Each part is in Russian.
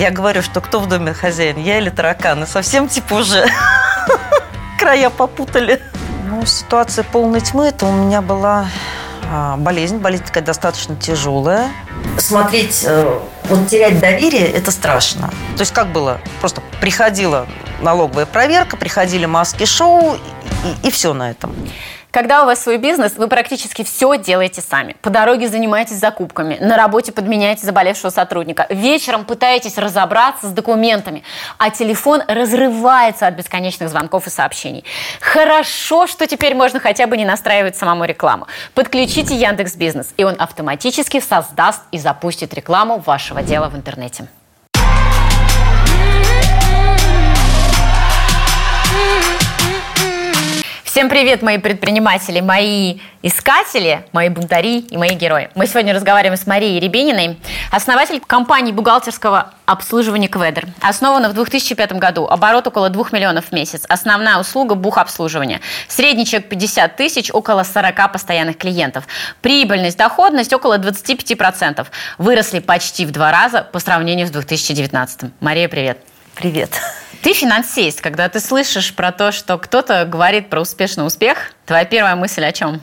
Я говорю, что кто в доме хозяин, я или тараканы. Совсем типа уже края попутали. Ну, ситуация полной тьмы, это у меня была а, болезнь. Болезнь такая достаточно тяжелая. Смотреть, э, вот терять доверие, это страшно. То есть как было? Просто приходила налоговая проверка, приходили маски-шоу, и, и все на этом. Когда у вас свой бизнес, вы практически все делаете сами. По дороге занимаетесь закупками, на работе подменяете заболевшего сотрудника, вечером пытаетесь разобраться с документами, а телефон разрывается от бесконечных звонков и сообщений. Хорошо, что теперь можно хотя бы не настраивать самому рекламу. Подключите Яндекс Бизнес, и он автоматически создаст и запустит рекламу вашего дела в интернете. Всем привет, мои предприниматели, мои искатели, мои бунтари и мои герои. Мы сегодня разговариваем с Марией Рябининой, основатель компании бухгалтерского обслуживания Кведр. Основана в 2005 году, оборот около 2 миллионов в месяц. Основная услуга – бухобслуживание. Средний чек 50 тысяч, около 40 постоянных клиентов. Прибыльность, доходность около 25%. Выросли почти в два раза по сравнению с 2019. Мария, привет. Привет. Ты финансист. Когда ты слышишь про то, что кто-то говорит про успешный успех, твоя первая мысль о чем?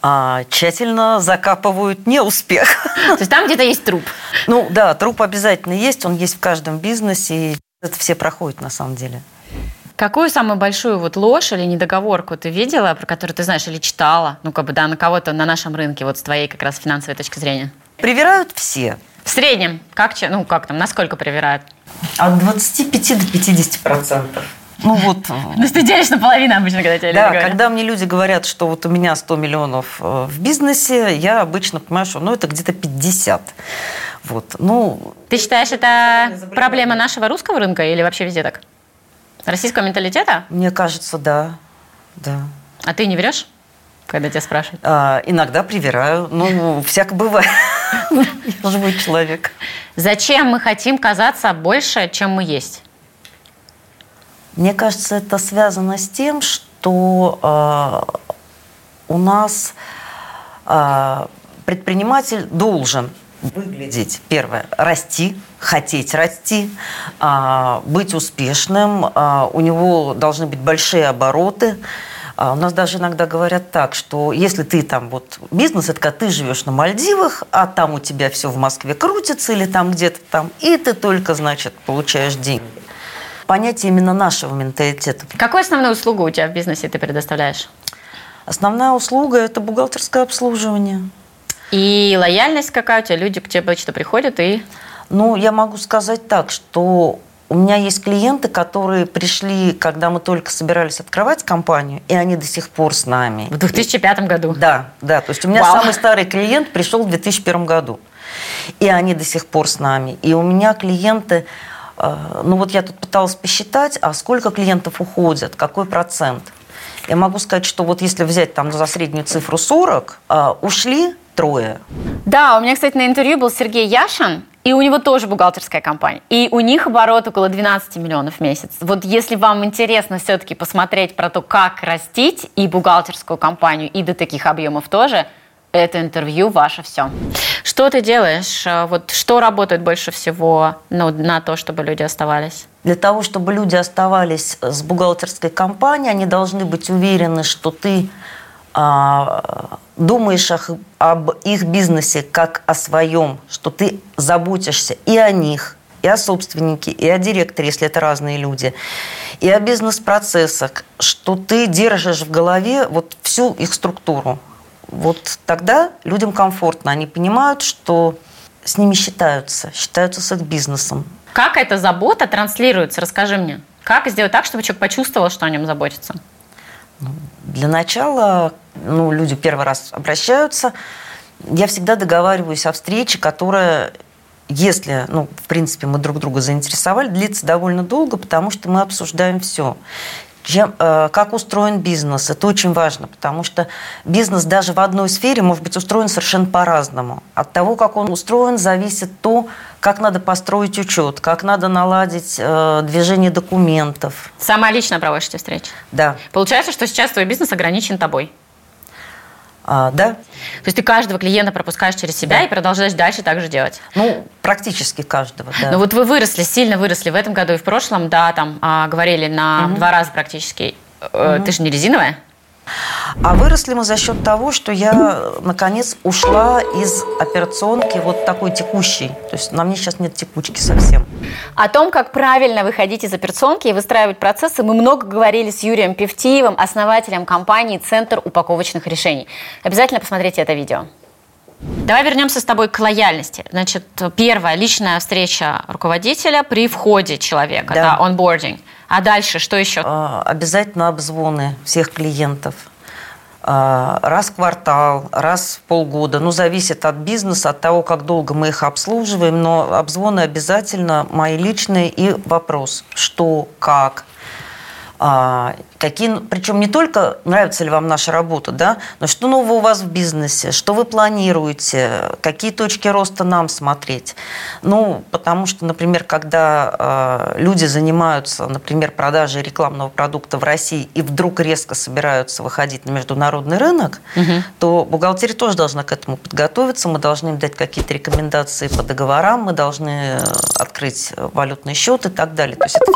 А, тщательно закапывают неуспех. То есть там где-то есть труп? Ну да, труп обязательно есть, он есть в каждом бизнесе, и это все проходит на самом деле. Какую самую большую вот ложь или недоговорку ты видела, про которую ты знаешь или читала, ну как бы да, на кого-то на нашем рынке, вот с твоей как раз финансовой точки зрения? Привирают все. В среднем, как, ну как там, насколько привирают? От 25 до 50 процентов. Ну вот. Есть ты делишь наполовину обычно, когда тебе Да, говорят. когда мне люди говорят, что вот у меня 100 миллионов э, в бизнесе, я обычно понимаю, что ну это где-то 50. Вот. Ну, ты считаешь, это проблема нашего русского рынка или вообще везде так? Российского менталитета? Мне кажется, да. да. А ты не врешь, когда тебя спрашивают? А, иногда привираю. Ну, всяко бывает. Живой человек. Зачем мы хотим казаться больше, чем мы есть? Мне кажется, это связано с тем, что э, у нас э, предприниматель должен выглядеть, первое, расти, хотеть расти, э, быть успешным, э, у него должны быть большие обороты, у нас даже иногда говорят так, что если ты там вот бизнес, это когда ты живешь на Мальдивах, а там у тебя все в Москве крутится или там где-то там, и ты только, значит, получаешь деньги. Понятие именно нашего менталитета. Какую основную услугу у тебя в бизнесе ты предоставляешь? Основная услуга – это бухгалтерское обслуживание. И лояльность какая у тебя? Люди к тебе обычно приходят и… Ну, я могу сказать так, что у меня есть клиенты, которые пришли, когда мы только собирались открывать компанию, и они до сих пор с нами. В 2005 году? Да, да. То есть у меня Вау. самый старый клиент пришел в 2001 году. И они до сих пор с нами. И у меня клиенты, э, ну вот я тут пыталась посчитать, а сколько клиентов уходят, какой процент. Я могу сказать, что вот если взять там за среднюю цифру 40, э, ушли трое. Да, у меня, кстати, на интервью был Сергей Яшин, и у него тоже бухгалтерская компания. И у них оборот около 12 миллионов в месяц. Вот если вам интересно все-таки посмотреть про то, как растить и бухгалтерскую компанию, и до таких объемов тоже, это интервью ваше все. Что ты делаешь? Вот что работает больше всего ну, на то, чтобы люди оставались? Для того, чтобы люди оставались с бухгалтерской компанией, они должны быть уверены, что ты думаешь об их бизнесе как о своем, что ты заботишься и о них, и о собственнике, и о директоре, если это разные люди, и о бизнес-процессах, что ты держишь в голове вот всю их структуру. Вот тогда людям комфортно, они понимают, что с ними считаются, считаются с их бизнесом. Как эта забота транслируется? Расскажи мне. Как сделать так, чтобы человек почувствовал, что о нем заботится? Для начала ну, люди первый раз обращаются, я всегда договариваюсь о встрече, которая, если, ну, в принципе, мы друг друга заинтересовали, длится довольно долго, потому что мы обсуждаем все. Чем, э, как устроен бизнес, это очень важно, потому что бизнес даже в одной сфере может быть устроен совершенно по-разному. От того, как он устроен, зависит то, как надо построить учет, как надо наладить э, движение документов. Сама лично проводишь эти встречи? Да. Получается, что сейчас твой бизнес ограничен тобой? А, да. То есть ты каждого клиента пропускаешь через себя Да. и продолжаешь дальше так же делать? Ну, практически каждого, да. Ну вот вы выросли, сильно выросли в этом году и в прошлом, да, там а, говорили на два раза практически. Э, Ты же не резиновая? А выросли мы за счет того, что я, наконец, ушла из операционки вот такой текущей. То есть на мне сейчас нет текучки совсем. О том, как правильно выходить из операционки и выстраивать процессы, мы много говорили с Юрием Певтиевым, основателем компании «Центр упаковочных решений». Обязательно посмотрите это видео. Давай вернемся с тобой к лояльности. Значит, первая личная встреча руководителя при входе человека, Да. да, онбординг. А дальше что еще? А, Обязательно обзвоны всех клиентов. А, Раз в квартал, раз в полгода. Ну, зависит от бизнеса, от того, как долго мы их обслуживаем. Но обзвоны обязательно мои личные. И вопрос, что, как, а, какие, причем не только нравится ли вам наша работа, да, но что нового у вас в бизнесе, что вы планируете, какие точки роста нам смотреть. Ну, потому что, например, когда а, люди занимаются, например, продажей рекламного продукта в России и вдруг резко собираются выходить на международный рынок, то бухгалтерия тоже должна к этому подготовиться. Мы должны им дать какие-то рекомендации по договорам, мы должны э, открыть валютный счет и так далее. То есть это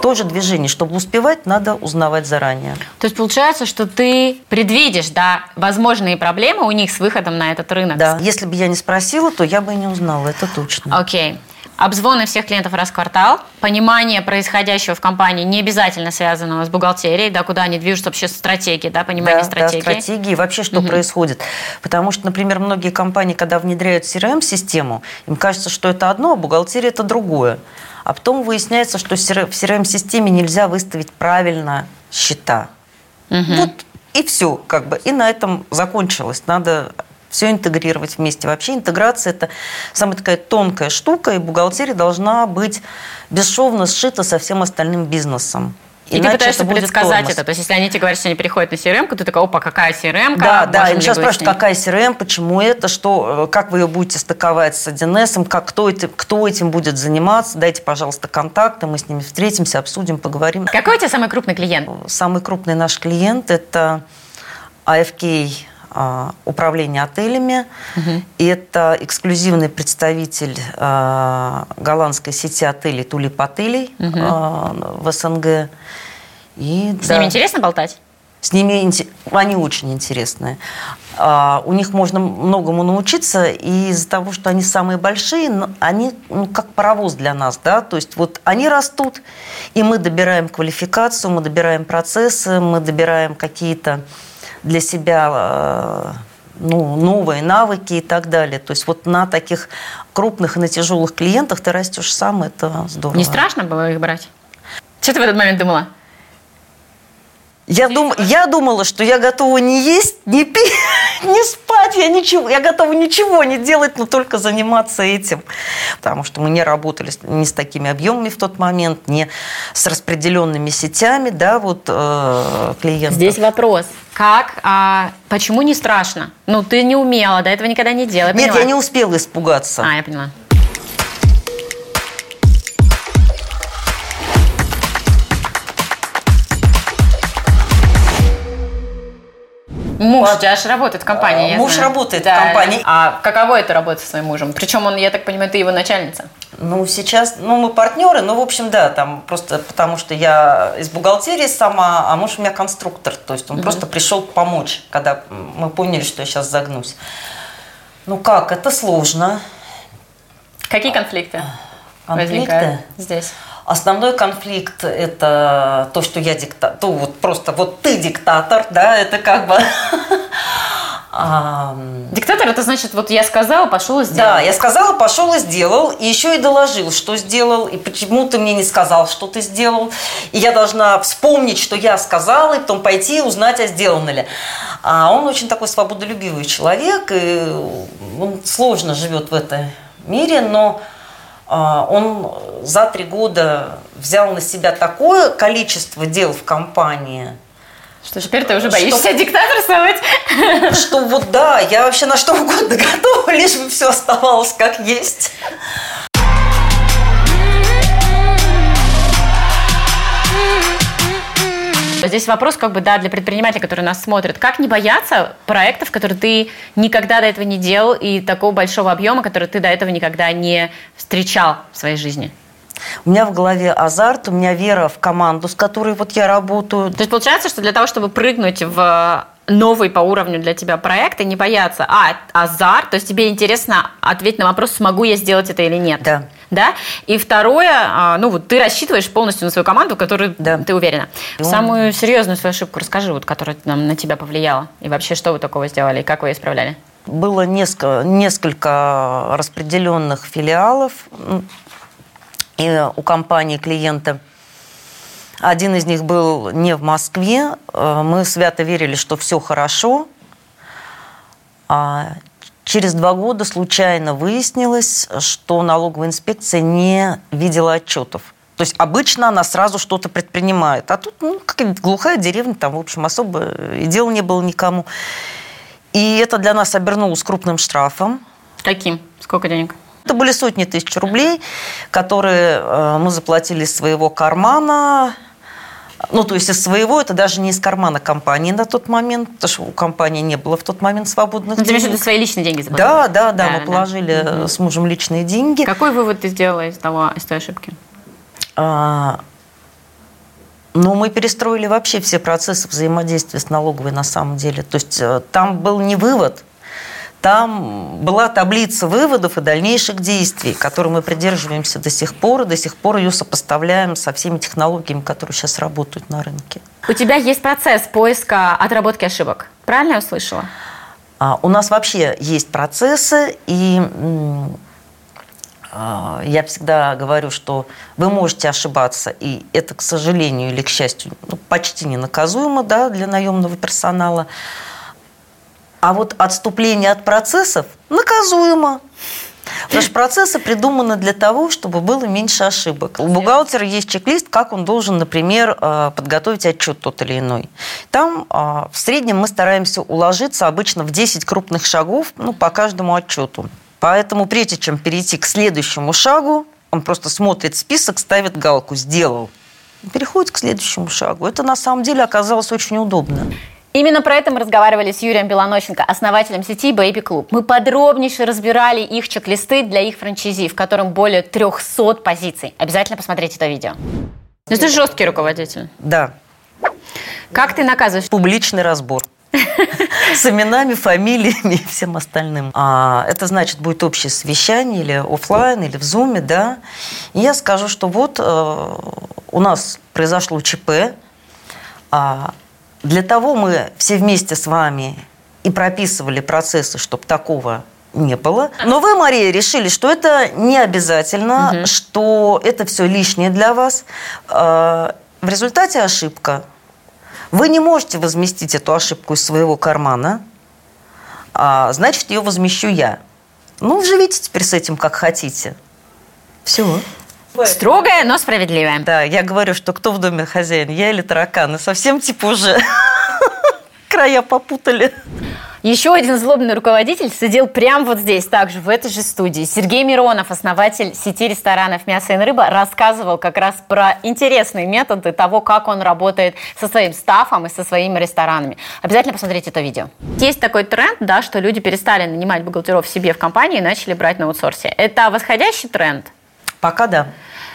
тоже движение. Чтобы успевать, надо узнавать заранее. То есть получается, что ты предвидишь, да, возможные проблемы у них с выходом на этот рынок. Да. Если бы я не спросила, то я бы и не узнала, это точно. Окей. Обзвоны всех клиентов раз в квартал, понимание происходящего в компании не обязательно связанного с бухгалтерией, да, куда они движутся, вообще стратегии, да, понимание да, стратегии. Да, стратегии, вообще что происходит. Потому что, например, многие компании, когда внедряют CRM-систему, им кажется, что это одно, а бухгалтерия это другое. А потом выясняется, что в CRM-системе нельзя выставить правильно счета. Вот и все, как бы. И на этом закончилось. Надо все интегрировать вместе. Вообще интеграция – это самая такая тонкая штука, и бухгалтерия должна быть бесшовно сшита со всем остальным бизнесом. И Иначе ты пытаешься это предсказать тормоз. это. То есть, если они тебе говорят, что они переходят на CRM, то ты такая, опа, какая CRM? Да, да, и сейчас спрашивают, какая CRM, почему это, что, э, как вы ее будете стыковать с 1С, как, кто, это, кто этим будет заниматься, дайте, пожалуйста, контакты, мы с ними встретимся, обсудим, поговорим. Какой у тебя самый крупный клиент? Самый крупный наш клиент – это AFK а, управление отелями. Это эксклюзивный представитель а, голландской сети отелей Тулип отелей а, в СНГ. И, С да. ними интересно болтать? С ними они очень интересные. А, У них можно многому научиться, и из-за того, что они самые большие, они ну, как паровоз для нас, да, то есть вот они растут, и мы добираем квалификацию, мы добираем процессы, мы добираем какие-то для себя э, ну, новые навыки и так далее. То есть вот на таких крупных и на тяжелых клиентах ты растешь сам, это здорово. Не страшно было их брать? Что ты в этот момент думала? Я, дум, я думала, что я готова не есть, не пить, не спать, я ничего, я готова ничего не делать, но только заниматься этим. Потому что мы не работали не с такими объемами в тот момент, не с распределенными сетями, да, вот э, клиентов. Здесь вопрос. Как, а, почему не страшно? Ну, ты не умела, до этого никогда не делала. Нет, поняла. я не успела испугаться. А, я поняла. Муж у тебя же работает в компании, я Муж знаю. работает в Да. компании. А каково это работать со своим мужем? Причем он, я так понимаю, ты его начальница. Ну, сейчас, ну, мы партнеры, ну, в общем, да, там просто потому что я из бухгалтерии сама, а муж у меня конструктор, то есть он просто пришел помочь, когда мы поняли, что я сейчас загнусь. Ну как, это сложно. Какие конфликты, Конфликты? возникают здесь? Основной конфликт – это то, что я диктатор, то вот просто вот ты диктатор, да, это как бы… Диктатор, это значит, вот я сказала, пошел и сделал. Да, я сказала, пошел и сделал, и еще и доложил, что сделал, и почему ты мне не сказал, что ты сделал. И я должна вспомнить, что я сказала, и потом пойти и узнать, а сделано ли. А он очень такой свободолюбивый человек, и он сложно живет в этом мире, но он за три года взял на себя такое количество дел в компании, Что теперь ты уже Что? боишься диктаторствовать? что вот да, я вообще на что угодно готова, лишь бы все оставалось как есть. Здесь вопрос как бы, да, для предпринимателей, которые нас смотрят. Как не бояться проектов, которые ты никогда до этого не делал, и такого большого объема, который ты до этого никогда не встречал в своей жизни? У меня в голове азарт, у меня вера в команду, с которой вот я работаю. То есть получается, что для того, чтобы прыгнуть в новый по уровню для тебя проект и не бояться, а, азарт, то есть тебе интересно ответить на вопрос, смогу я сделать это или нет. Да. Да? И второе, а, ну вот ты рассчитываешь полностью на свою команду, в которой да. ты уверена. И Самую серьезную свою ошибку расскажи, вот, которая нам, на тебя повлияла. И вообще, что вы такого сделали, и как вы ее исправляли? Было несколько, несколько распределенных филиалов и у компании клиента. Один из них был не в Москве. Э, мы свято верили, что все хорошо. А через два года случайно выяснилось, что налоговая инспекция не видела отчетов. То есть обычно она сразу что-то предпринимает. А тут ну, какая-то глухая деревня, там, в общем, особо и дела не было никому. И это для нас обернулось крупным штрафом. Каким? Сколько денег? Это были сотни тысяч рублей, которые э, мы заплатили из своего кармана. Ну, то есть из своего, это даже не из кармана компании на тот момент, потому что у компании не было в тот момент свободных ну, денег. Ты свои личные деньги заплатили? Да, да, да, да мы да. положили да. с мужем личные деньги. Какой вывод ты сделала из, того, из той ошибки? А, ну, мы перестроили вообще все процессы взаимодействия с налоговой на самом деле. То есть э, там был не вывод, там была таблица выводов и дальнейших действий, которой мы придерживаемся до сих пор, и до сих пор ее сопоставляем со всеми технологиями, которые сейчас работают на рынке. У тебя есть процесс поиска отработки ошибок, правильно я услышала? А, у нас вообще есть процессы, и а, я всегда говорю, что вы можете ошибаться, и это, к сожалению или к счастью, ну, почти не наказуемо да, для наемного персонала. А вот отступление от процессов наказуемо. Потому что процессы придуманы для того, чтобы было меньше ошибок. У бухгалтера есть чек-лист, как он должен, например, э, подготовить отчет тот или иной. Там э, в среднем мы стараемся уложиться обычно в 10 крупных шагов ну, по каждому отчету. Поэтому прежде чем перейти к следующему шагу, он просто смотрит список, ставит галку «сделал». Переходит к следующему шагу. Это на самом деле оказалось очень удобно. Именно про это мы разговаривали с Юрием Белонощенко, основателем сети Baby Club. Мы подробнейше разбирали их чек-листы для их франчайзи, в котором более 300 позиций. Обязательно посмотрите это видео. Ну, ты жесткий руководитель. Да. Как ты наказываешь? Публичный разбор. С именами, фамилиями и всем остальным. А, это значит, будет общее совещание или офлайн, или в зуме, да. И я скажу, что вот э, у нас произошло ЧП, а, для того мы все вместе с вами и прописывали процессы, чтобы такого не было. Но вы, Мария, решили, что это не обязательно, угу. что это все лишнее для вас. А, в результате ошибка. Вы не можете возместить эту ошибку из своего кармана, а значит, ее возмещу я. Ну, живите теперь с этим, как хотите. Все. Строгая, но справедливая. Да, я говорю, что кто в доме хозяин, я или тараканы. Совсем типа уже края попутали. Еще один злобный руководитель сидел прямо вот здесь, также в этой же студии. Сергей Миронов, основатель сети ресторанов «Мясо и рыба», рассказывал как раз про интересные методы того, как он работает со своим стафом и со своими ресторанами. Обязательно посмотрите это видео. Есть такой тренд, да, что люди перестали нанимать бухгалтеров себе в компании и начали брать на аутсорсе. Это восходящий тренд? Пока да.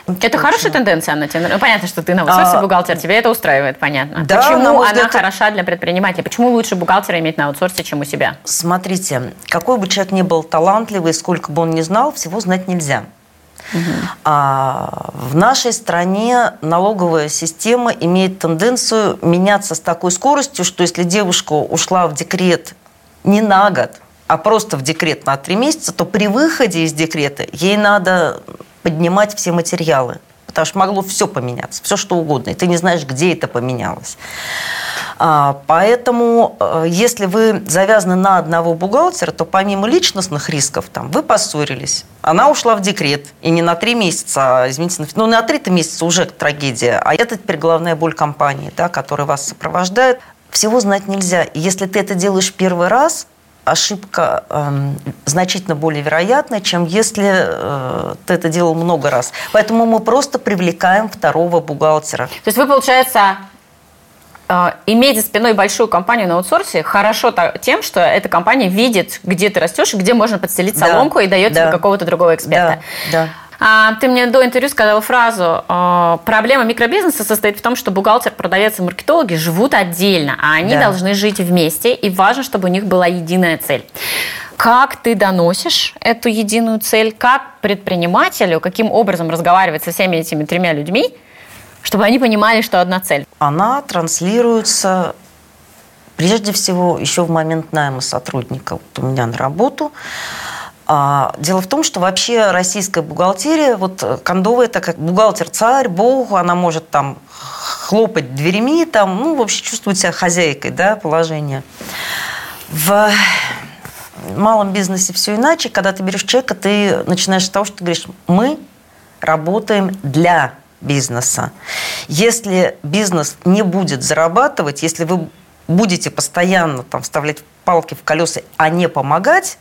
Это Точно. хорошая тенденция, Анна? Ну, понятно, что ты на аутсорсе а, бухгалтер, тебе это устраивает, понятно. Да, Почему она взгляд, хороша для предпринимателя? Почему лучше бухгалтера иметь на аутсорсе, чем у себя? Смотрите, какой бы человек ни был талантливый, сколько бы он ни знал, всего знать нельзя. Угу. А, в нашей стране налоговая система имеет тенденцию меняться с такой скоростью, что если девушка ушла в декрет не на год, а просто в декрет на три месяца, то при выходе из декрета ей надо поднимать все материалы. Потому что могло все поменяться, все что угодно. И ты не знаешь, где это поменялось. А, поэтому, э, если вы завязаны на одного бухгалтера, то помимо личностных рисков, там, вы поссорились, она ушла в декрет, и не на три месяца, а, извините, ну на три месяца уже трагедия, а это теперь главная боль компании, да, которая вас сопровождает. Всего знать нельзя. И если ты это делаешь первый раз, ошибка э, значительно более вероятна, чем если э, ты это делал много раз. Поэтому мы просто привлекаем второго бухгалтера. То есть вы, получается, э, иметь за спиной большую компанию на аутсорсе хорошо тем, что эта компания видит, где ты растешь, где можно подстелить соломку да, и дает да, тебе какого-то другого эксперта. Да, да. А, ты мне до интервью сказала фразу, э, проблема микробизнеса состоит в том, что бухгалтер, продавец и маркетологи живут отдельно, а они да. должны жить вместе, и важно, чтобы у них была единая цель. Как ты доносишь эту единую цель? Как предпринимателю, каким образом разговаривать со всеми этими тремя людьми, чтобы они понимали, что одна цель? Она транслируется прежде всего еще в момент найма сотрудника вот у меня на работу. А, дело в том, что вообще российская бухгалтерия, вот э, кондовая, так как бухгалтер-царь, бог, она может там хлопать дверями, там, ну, в общем, чувствовать себя хозяйкой, да, положения. В малом бизнесе все иначе. Когда ты берешь человека, ты начинаешь с того, что ты говоришь, мы работаем для бизнеса. Если бизнес не будет зарабатывать, если вы будете постоянно там, вставлять палки в колеса, а не помогать,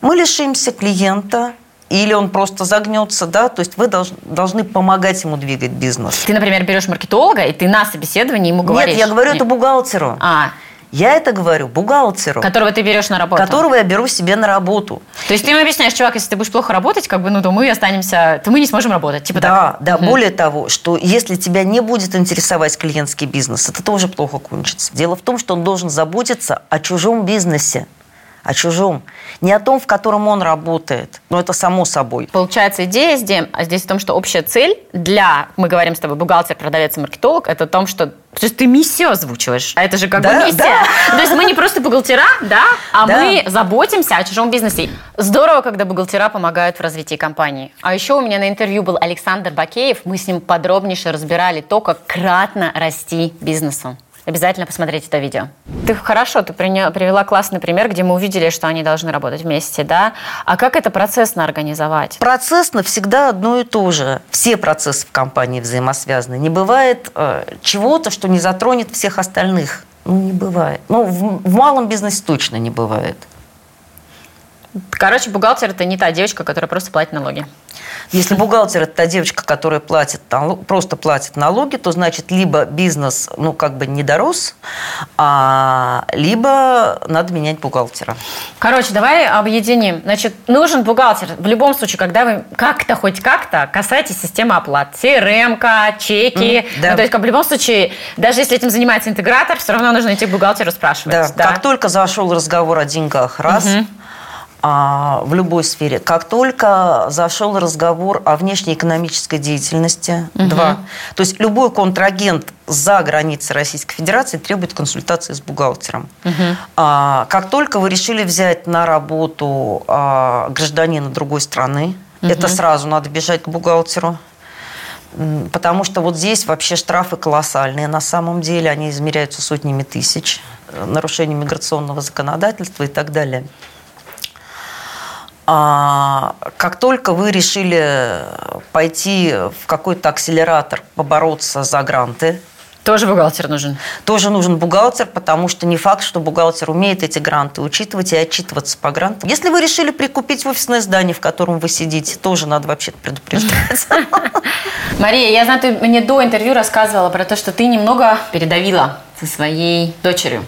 мы лишимся клиента, или он просто загнется, да, то есть вы долж, должны помогать ему двигать бизнес. Ты, например, берешь маркетолога, и ты на собеседовании ему говоришь... Нет, я говорю это бухгалтеру. А, я это говорю бухгалтеру. Которого ты берешь на работу. Которого я беру себе на работу. То есть ты ему объясняешь, чувак, если ты будешь плохо работать, как бы, ну, то мы останемся, то мы не сможем работать. Типа да, так. да. Угу. Более того, что если тебя не будет интересовать клиентский бизнес, это тоже плохо кончится. Дело в том, что он должен заботиться о чужом бизнесе о чужом, не о том, в котором он работает. Но это само собой. Получается, идея здесь, а здесь в том, что общая цель для, мы говорим с тобой, бухгалтер, продавец и маркетолог, это в том, что то есть ты миссию озвучиваешь, а это же как да, бы миссия. Да. То есть мы не просто бухгалтера, да, а да. мы заботимся о чужом бизнесе. Здорово, когда бухгалтера помогают в развитии компании. А еще у меня на интервью был Александр Бакеев, мы с ним подробнейше разбирали то, как кратно расти бизнесу. Обязательно посмотрите это видео. Ты хорошо, ты привела классный пример, где мы увидели, что они должны работать вместе, да? А как это процессно организовать? Процессно всегда одно и то же. Все процессы в компании взаимосвязаны. Не бывает э, чего-то, что не затронет всех остальных. Ну, не бывает. Ну, в, в малом бизнесе точно не бывает. Короче, бухгалтер – это не та девочка, которая просто платит налоги. Если бухгалтер – это та девочка, которая платит, просто платит налоги, то значит, либо бизнес, ну, как бы не дорос, а, либо надо менять бухгалтера. Короче, давай объединим. Значит, нужен бухгалтер. В любом случае, когда вы как-то, хоть как-то касаетесь системы оплат, CRM, чеки. Mm, да. ну, то есть, как, в любом случае, даже если этим занимается интегратор, все равно нужно идти к бухгалтеру спрашивать. Да, да? как только зашел разговор о деньгах, раз – а, в любой сфере. Как только зашел разговор о внешнеэкономической деятельности, угу. два. То есть любой контрагент за границей Российской Федерации требует консультации с бухгалтером. Угу. А, как только вы решили взять на работу а, гражданина другой страны, угу. это сразу надо бежать к бухгалтеру. Потому что вот здесь вообще штрафы колоссальные. На самом деле они измеряются сотнями тысяч. Э, нарушение миграционного законодательства и так далее. А как только вы решили пойти в какой-то акселератор, побороться за гранты, тоже бухгалтер нужен. Тоже нужен бухгалтер, потому что не факт, что бухгалтер умеет эти гранты учитывать и отчитываться по грантам. Если вы решили прикупить офисное здание, в котором вы сидите, тоже надо вообще предупреждать. Мария, я знаю, ты мне до интервью рассказывала про то, что ты немного передавила со своей дочерью.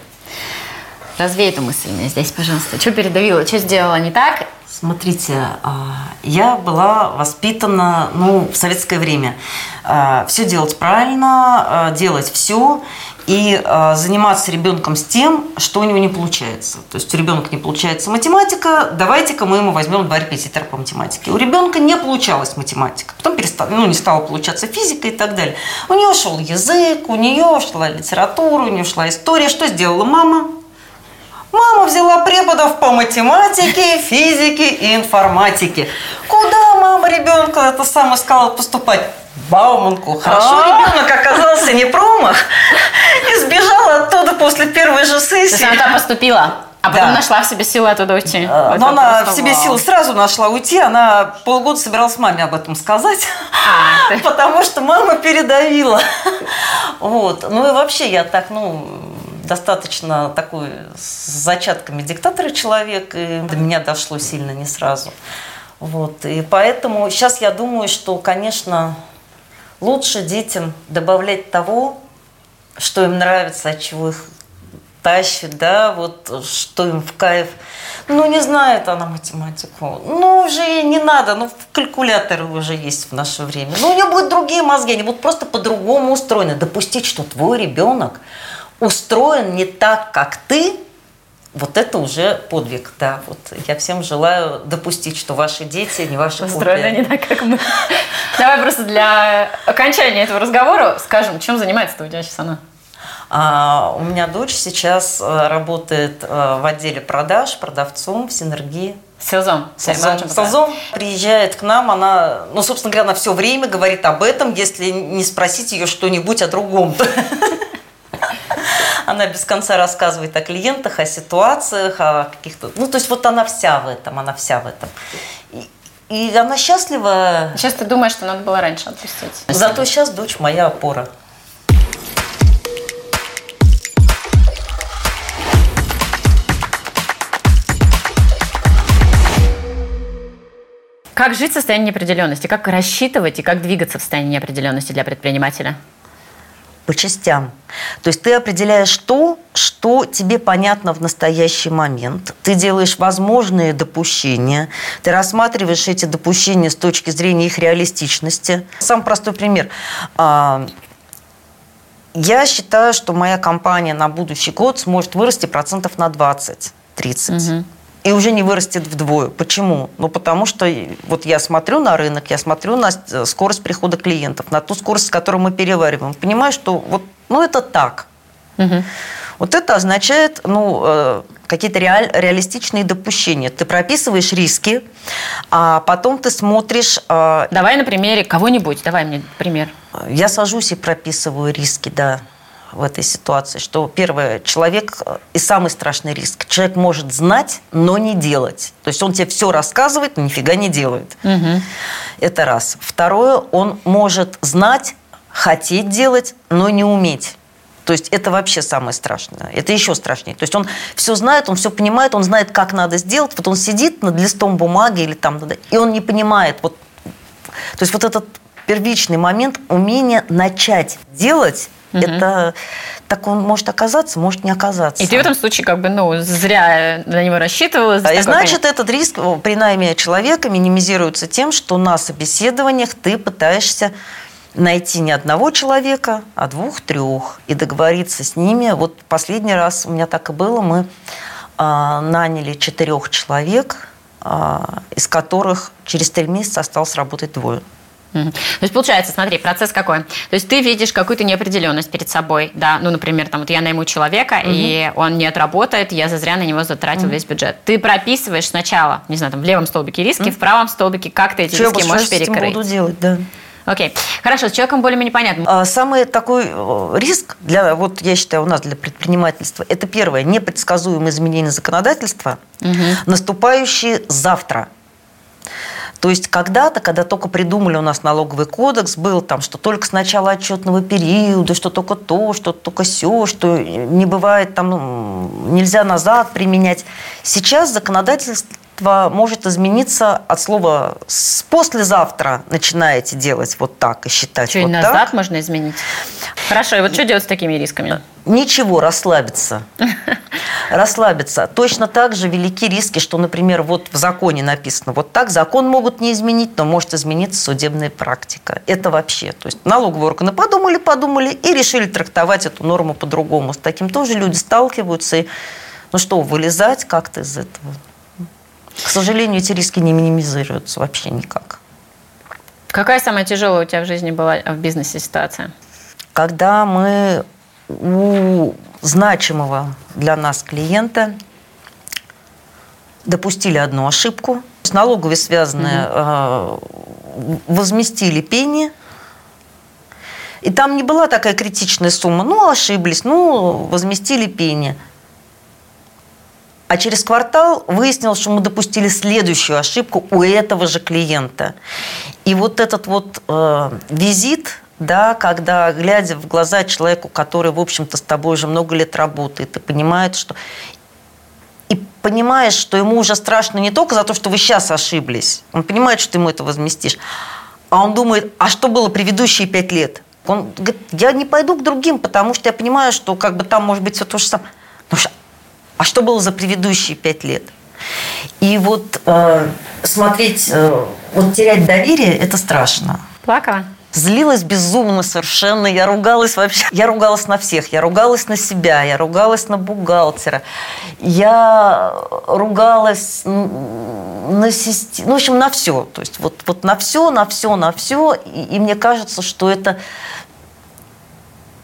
Развей эту мысль мне здесь, пожалуйста. Что передавила? Что сделала не так? Смотрите, а, я была воспитана ну, в советское время. А, все делать правильно, а, делать все и заниматься ребенком с тем, что у него не получается. То есть у ребенка не получается математика, давайте-ка мы ему возьмем два репетитора по математике. У ребенка не получалась математика, потом перестала, ну, не стала получаться физика и так далее. У нее шел язык, у нее шла литература, у нее шла история. Что сделала мама? Мама взяла преподов по математике, физике и информатике. Куда мама ребенка это сам искала поступать? Бауманку. Хорошо, а? ребенок оказался не промах и сбежал оттуда после первой же сессии. То есть она поступила? А потом да. нашла в себе силы оттуда уйти. А, но она в себе силы сразу нашла уйти. Она полгода собиралась маме об этом сказать. А, потому что мама передавила. Вот. Ну и вообще я так, ну, достаточно такой с зачатками диктатора человек, и до меня дошло сильно не сразу. Вот. И поэтому сейчас я думаю, что, конечно, лучше детям добавлять того, что им нравится, от чего их тащит, да, вот что им в кайф. Ну, не знает она математику. Ну, уже не надо, ну, калькуляторы уже есть в наше время. Ну, у нее будут другие мозги, они будут просто по-другому устроены. Допустить, что твой ребенок устроен не так, как ты, вот это уже подвиг, да. Вот я всем желаю допустить, что ваши дети не ваши Устроены не так, как мы. Давай просто для окончания этого разговора скажем, чем занимается-то у тебя сейчас она? А, у меня дочь сейчас э, работает э, в отделе продаж, продавцом в Синергии. Сезон. Сезон. Сезон приезжает к нам, она, ну, собственно говоря, она все время говорит об этом, если не спросить ее что-нибудь о другом. Она без конца рассказывает о клиентах, о ситуациях, о каких-то... Ну, то есть вот она вся в этом, она вся в этом. И, и она счастлива. Сейчас ты думаешь, что надо было раньше отпустить. Зато сейчас дочь моя опора. Как жить в состоянии неопределенности? Как рассчитывать и как двигаться в состоянии неопределенности для предпринимателя? По частям. То есть ты определяешь то, что тебе понятно в настоящий момент. Ты делаешь возможные допущения. Ты рассматриваешь эти допущения с точки зрения их реалистичности. Самый простой пример. А, я считаю, что моя компания на будущий год сможет вырасти процентов на 20-30. Угу и уже не вырастет вдвое. Почему? Ну, потому что вот я смотрю на рынок, я смотрю на скорость прихода клиентов, на ту скорость, с которой мы перевариваем. Понимаю, что вот, ну, это так. Угу. Вот это означает, ну, э, какие-то реаль, реалистичные допущения. Ты прописываешь риски, а потом ты смотришь... Э, давай на примере кого-нибудь, давай мне пример. Я сажусь и прописываю риски, да в этой ситуации, что первое, человек э, и самый страшный риск. Человек может знать, но не делать. То есть он тебе все рассказывает, но нифига не делает. Угу. Это раз. Второе, он может знать, хотеть делать, но не уметь. То есть это вообще самое страшное. Это еще страшнее. То есть он все знает, он все понимает, он знает, как надо сделать. Вот он сидит над листом бумаги или там, и он не понимает. Вот, то есть вот этот первичный момент умения начать делать Угу. Это так он может оказаться, может не оказаться. И ты в этом случае как бы ну зря на него рассчитывала. И значит, этот риск при найме человека минимизируется тем, что на собеседованиях ты пытаешься найти не одного человека, а двух-трех и договориться с ними. Вот последний раз у меня так и было, мы э, наняли четырех человек, э, из которых через три месяца осталось работать двое. То есть получается, смотри, процесс какой? То есть ты видишь какую-то неопределенность перед собой, да, ну, например, там вот я найму человека, угу. и он не отработает, я зазря на него затратил угу. весь бюджет. Ты прописываешь сначала, не знаю, там в левом столбике риски, угу. в правом столбике как ты эти Что риски можешь перекрыть. буду делать, да. Окей, хорошо, с человеком более-менее понятно. А, самый такой э, риск для, вот я считаю, у нас для предпринимательства, это первое, непредсказуемые изменения законодательства, угу. наступающие завтра – то есть когда-то, когда только придумали у нас налоговый кодекс, был там, что только с начала отчетного периода, что только то, что только все, что не бывает там, ну, нельзя назад применять. Сейчас законодательство может измениться от слова с послезавтра начинаете делать вот так и считать что, вот и назад так. можно изменить? Хорошо, и вот что делать с такими рисками? Ничего, расслабиться. Расслабиться. Точно так же велики риски, что, например, вот в законе написано вот так, закон могут не изменить, но может измениться судебная практика. Это вообще. То есть налоговые органы подумали, подумали и решили трактовать эту норму по-другому. С таким тоже люди сталкиваются. И, ну что, вылезать как-то из этого? К сожалению, эти риски не минимизируются вообще никак. Какая самая тяжелая у тебя в жизни была в бизнесе ситуация? Когда мы у значимого для нас клиента допустили одну ошибку. С налоговой связанные угу. возместили пени. И там не была такая критичная сумма. Ну, ошиблись, ну, возместили пени. А через квартал выяснилось, что мы допустили следующую ошибку у этого же клиента. И вот этот вот э, визит да, когда, глядя в глаза человеку, который, в общем-то, с тобой уже много лет работает, и понимает, что... И понимаешь, что ему уже страшно не только за то, что вы сейчас ошиблись, он понимает, что ты ему это возместишь, а он думает, а что было предыдущие пять лет? Он говорит, я не пойду к другим, потому что я понимаю, что как бы там может быть все то же самое. А что было за предыдущие пять лет? И вот э, смотреть, э, вот терять доверие, это страшно. Плакала? Злилась безумно совершенно, я ругалась вообще. Я ругалась на всех, я ругалась на себя, я ругалась на бухгалтера, я ругалась на систему, ну, в общем, на все. То есть вот, вот на все, на все, на все. И, и мне кажется, что это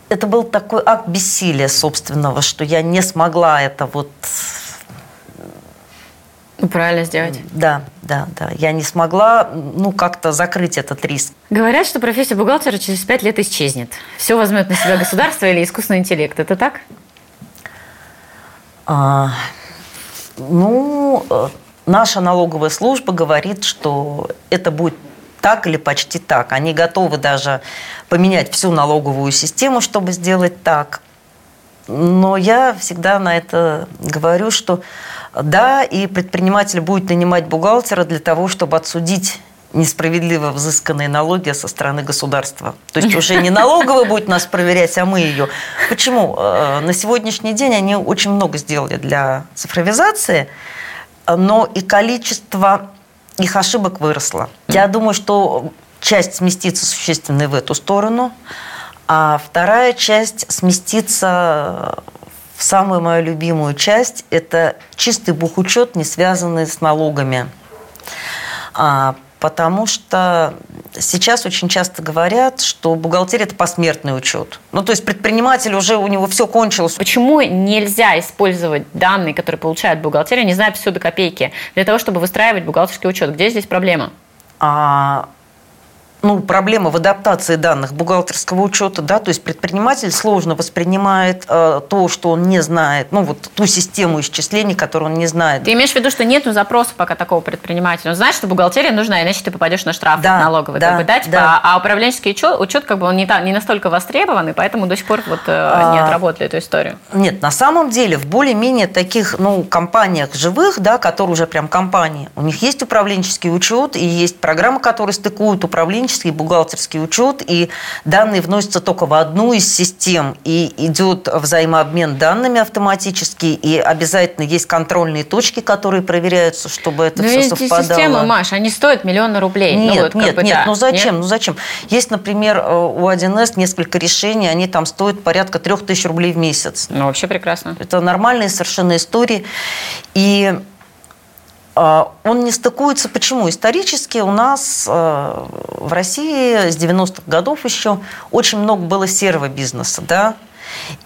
это был такой акт бессилия собственного, что я не смогла это вот ну, правильно сделать. Да, да, да. Я не смогла, ну, как-то закрыть этот риск. Говорят, что профессия бухгалтера через пять лет исчезнет. Все возьмет на себя государство или искусственный интеллект. Это так? А, ну, э, наша налоговая служба говорит, что это будет так или почти так. Они готовы даже поменять всю налоговую систему, чтобы сделать так. Но я всегда на это говорю, что да, и предприниматель будет нанимать бухгалтера для того, чтобы отсудить несправедливо взысканные налоги со стороны государства. То есть уже не налоговый будет нас проверять, а мы ее. Почему? Э, на сегодняшний день они очень много сделали для цифровизации, но и количество их ошибок выросло. Я думаю, что часть сместится существенно в эту сторону, а вторая часть сместится в самую мою любимую часть – это чистый бухучет, не связанный с налогами. Потому что сейчас очень часто говорят, что бухгалтерия – это посмертный учет. Ну, то есть предприниматель уже, у него все кончилось. Почему нельзя использовать данные, которые получает бухгалтерия, не зная все до копейки, для того, чтобы выстраивать бухгалтерский учет? Где здесь проблема? А, ну, проблема в адаптации данных бухгалтерского учета, да, то есть предприниматель сложно воспринимает э, то, что он не знает, ну, вот ту систему исчислений, которую он не знает. Ты имеешь в виду, что нет запроса пока такого предпринимателя? Он знает, что бухгалтерия нужна, иначе ты попадешь на штраф да, налоговый, да, как бы, да, типа, да. А, а управленческий учет, учет, как бы, он не, та, не настолько востребован, и поэтому до сих пор вот э, а, не отработали эту историю. Нет, на самом деле в более-менее таких, ну, компаниях живых, да, которые уже прям компании, у них есть управленческий учет, и есть программы, которые стыкуют управленческий и бухгалтерский учет, и данные вносятся только в одну из систем, и идет взаимообмен данными автоматически, и обязательно есть контрольные точки, которые проверяются, чтобы это Но все эти совпадало. системы, Маш, они стоят миллионы рублей. Ну нет, ну, вот, нет, бы, нет, да. ну зачем, нет? ну зачем? Есть, например, э, у 1С несколько решений, они там стоят порядка 3000 рублей в месяц. Ну, вообще прекрасно. Это нормальные совершенно истории. И он не стыкуется. Почему? Исторически у нас э, в России с 90-х годов еще очень много было серого бизнеса. Да?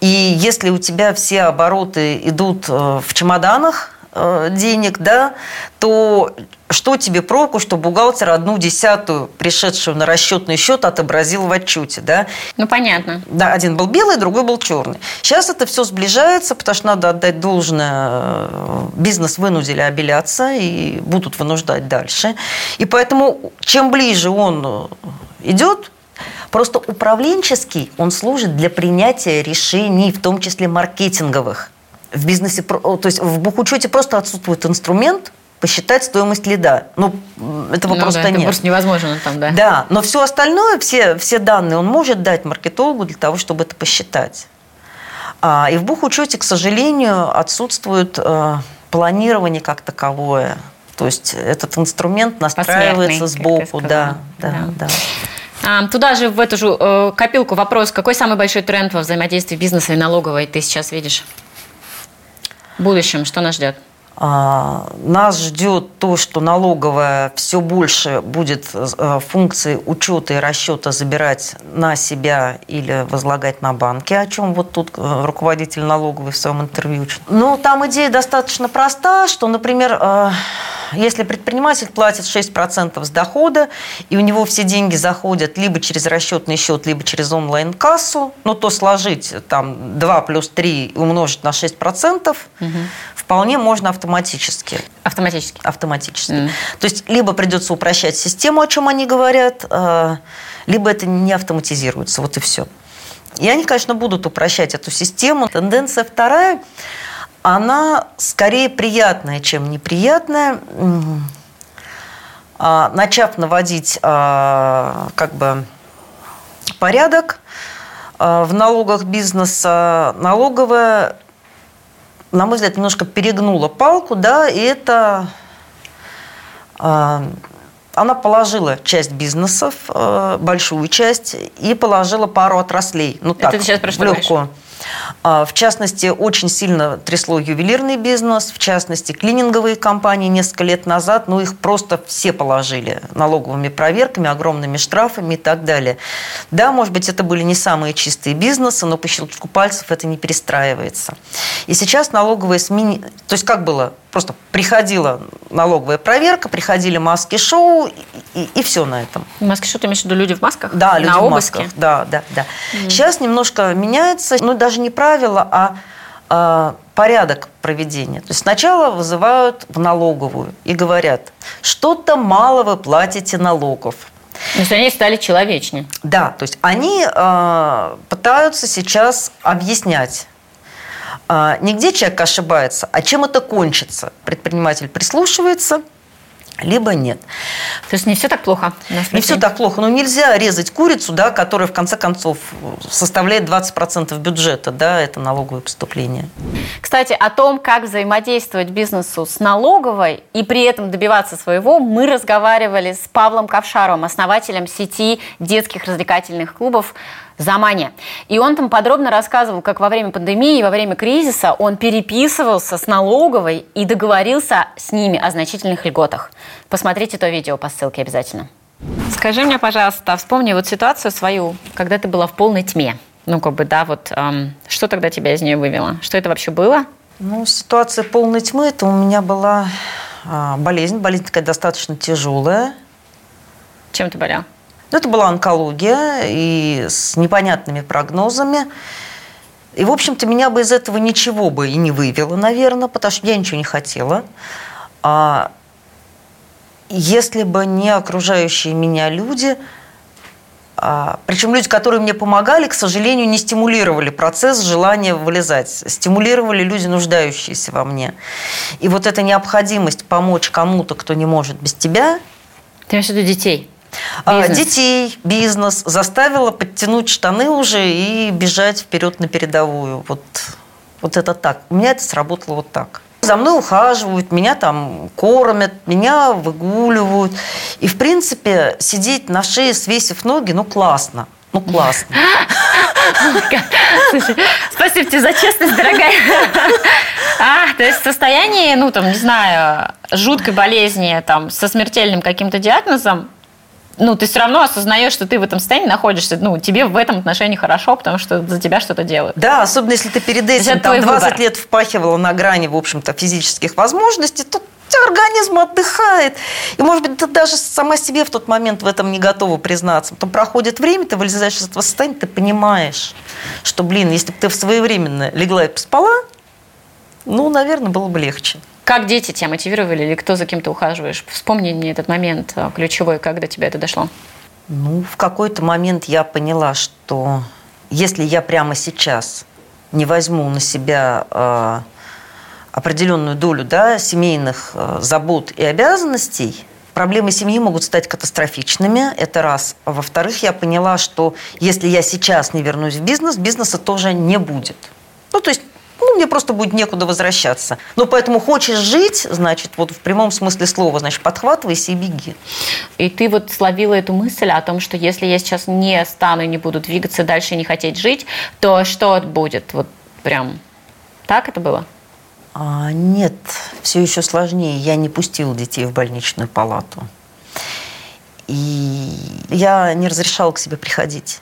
И если у тебя все обороты идут э, в чемоданах, денег, да, то что тебе проку, что бухгалтер одну десятую, пришедшую на расчетный счет, отобразил в отчете, да? Ну, понятно. Да, один был белый, другой был черный. Сейчас это все сближается, потому что надо отдать должное. Э, бизнес вынудили обеляться и будут вынуждать дальше. И поэтому, чем ближе он идет, просто управленческий, он служит для принятия решений, в том числе маркетинговых в бизнесе, то есть в бухучете просто отсутствует инструмент посчитать стоимость лида. Ну, этого ну, просто да, нет. Это просто невозможно там, да. Да, но все остальное, все, все данные он может дать маркетологу для того, чтобы это посчитать. А, и в бухучете, к сожалению, отсутствует э, планирование как таковое. То есть этот инструмент настраивается сбоку. Да, да, да. да. А, туда же, в эту же э, копилку вопрос, какой самый большой тренд во взаимодействии бизнеса и налоговой ты сейчас видишь? В будущем что нас ждет? А, нас ждет то, что налоговая все больше будет э, функции учета и расчета забирать на себя или возлагать на банки, о чем вот тут э, руководитель налоговой в своем интервью. Но там идея достаточно проста, что, например, э, если предприниматель платит 6% с дохода, и у него все деньги заходят либо через расчетный счет, либо через онлайн-кассу, ну, то сложить там 2 плюс 3 умножить на 6%, угу. вполне можно автоматически. Автоматически? Автоматически. Mm. То есть, либо придется упрощать систему, о чем они говорят, э, либо это не автоматизируется, вот и все. И они, конечно, будут упрощать эту систему. Тенденция вторая – она скорее приятная, чем неприятная. А, начав наводить а, как бы порядок э, в налогах бизнеса. Налоговая, на мой взгляд, немножко перегнула палку, да, и это она положила часть бизнесов, большую часть, и положила пару отраслей. Ну, так, Это ты сейчас про что легкую. А, В частности, очень сильно трясло ювелирный бизнес, в частности, клининговые компании несколько лет назад, ну, их просто все положили налоговыми проверками, огромными штрафами и так далее. Да, может быть, это были не самые чистые бизнесы, но по щелчку пальцев это не перестраивается. И сейчас налоговые СМИ... То есть как было? Просто приходила налоговая проверка, приходили маски-шоу, и, и, и все на этом. Маски что ты имеешь в виду? Люди в масках? Да, люди На в обыске? масках. Да, да, да. Сейчас немножко меняется, ну даже не правила, а, а, порядок проведения. То есть сначала вызывают в налоговую и говорят, что-то мало вы платите налогов. То есть они стали человечнее. Да, то есть они э, пытаются сейчас объяснять. Э, не где человек ошибается, а чем это кончится. Предприниматель прислушивается, либо нет. То есть не все так плохо. Не все так плохо. Ну, нельзя резать курицу, да, которая, в конце концов, составляет 20% бюджета. Да, это налоговое поступление. Кстати, о том, как взаимодействовать бизнесу с налоговой и при этом добиваться своего, мы разговаривали с Павлом Ковшаровым, основателем сети детских развлекательных клубов «Замания». И он там подробно рассказывал, как во время пандемии, во время кризиса он переписывался с налоговой и договорился с ними о значительных льготах. Посмотрите то видео по ссылке обязательно. Скажи мне, пожалуйста, вспомни вот ситуацию свою, когда ты была в полной тьме. Ну, как бы, да, вот эм, что тогда тебя из нее вывело? Что это вообще было? Ну, ситуация полной тьмы, это у меня была а, болезнь. Болезнь такая достаточно тяжелая. Чем ты болел? Ну, это была онкология и с непонятными прогнозами. И, в общем-то, меня бы из этого ничего бы и не вывело, наверное, потому что я ничего не хотела. А если бы не окружающие меня люди, а, причем люди, которые мне помогали, к сожалению, не стимулировали процесс желания вылезать. Стимулировали люди, нуждающиеся во мне. И вот эта необходимость помочь кому-то, кто не может без тебя, Ты имеешь в виду детей? А, Бизнес. детей, бизнес заставила подтянуть штаны уже и бежать вперед на передовую. Вот, вот это так. У меня это сработало вот так. За мной ухаживают, меня там кормят, меня выгуливают. И, в принципе, сидеть на шее, свесив ноги, ну, классно. Ну, классно. Слушай, спасибо тебе за честность, дорогая. А, то есть в состоянии, ну, там, не знаю, жуткой болезни, там, со смертельным каким-то диагнозом, ну, ты все равно осознаешь, что ты в этом состоянии находишься, ну, тебе в этом отношении хорошо, потому что за тебя что-то делают. Да, особенно если ты перед этим там, твой 20 выбор. лет впахивала на грани, в общем-то, физических возможностей, то организм отдыхает. И, может быть, ты даже сама себе в тот момент в этом не готова признаться. Потом проходит время, ты вылезаешь из этого состояния, ты понимаешь, что, блин, если бы ты своевременно легла и поспала, ну, наверное, было бы легче. Как дети тебя мотивировали или кто за кем ты ухаживаешь? Вспомни мне этот момент а, ключевой, как до тебя это дошло. Ну, в какой-то момент я поняла, что если я прямо сейчас не возьму на себя э, определенную долю да, семейных э, забот и обязанностей, проблемы семьи могут стать катастрофичными. Это раз. А во-вторых, я поняла, что если я сейчас не вернусь в бизнес, бизнеса тоже не будет. Ну, то есть ну, мне просто будет некуда возвращаться. Ну, поэтому хочешь жить, значит, вот в прямом смысле слова, значит, подхватывайся и беги. И ты вот словила эту мысль о том, что если я сейчас не стану и не буду двигаться дальше и не хотеть жить, то что будет? Вот прям так это было? А, нет, все еще сложнее. Я не пустила детей в больничную палату. И я не разрешала к себе приходить.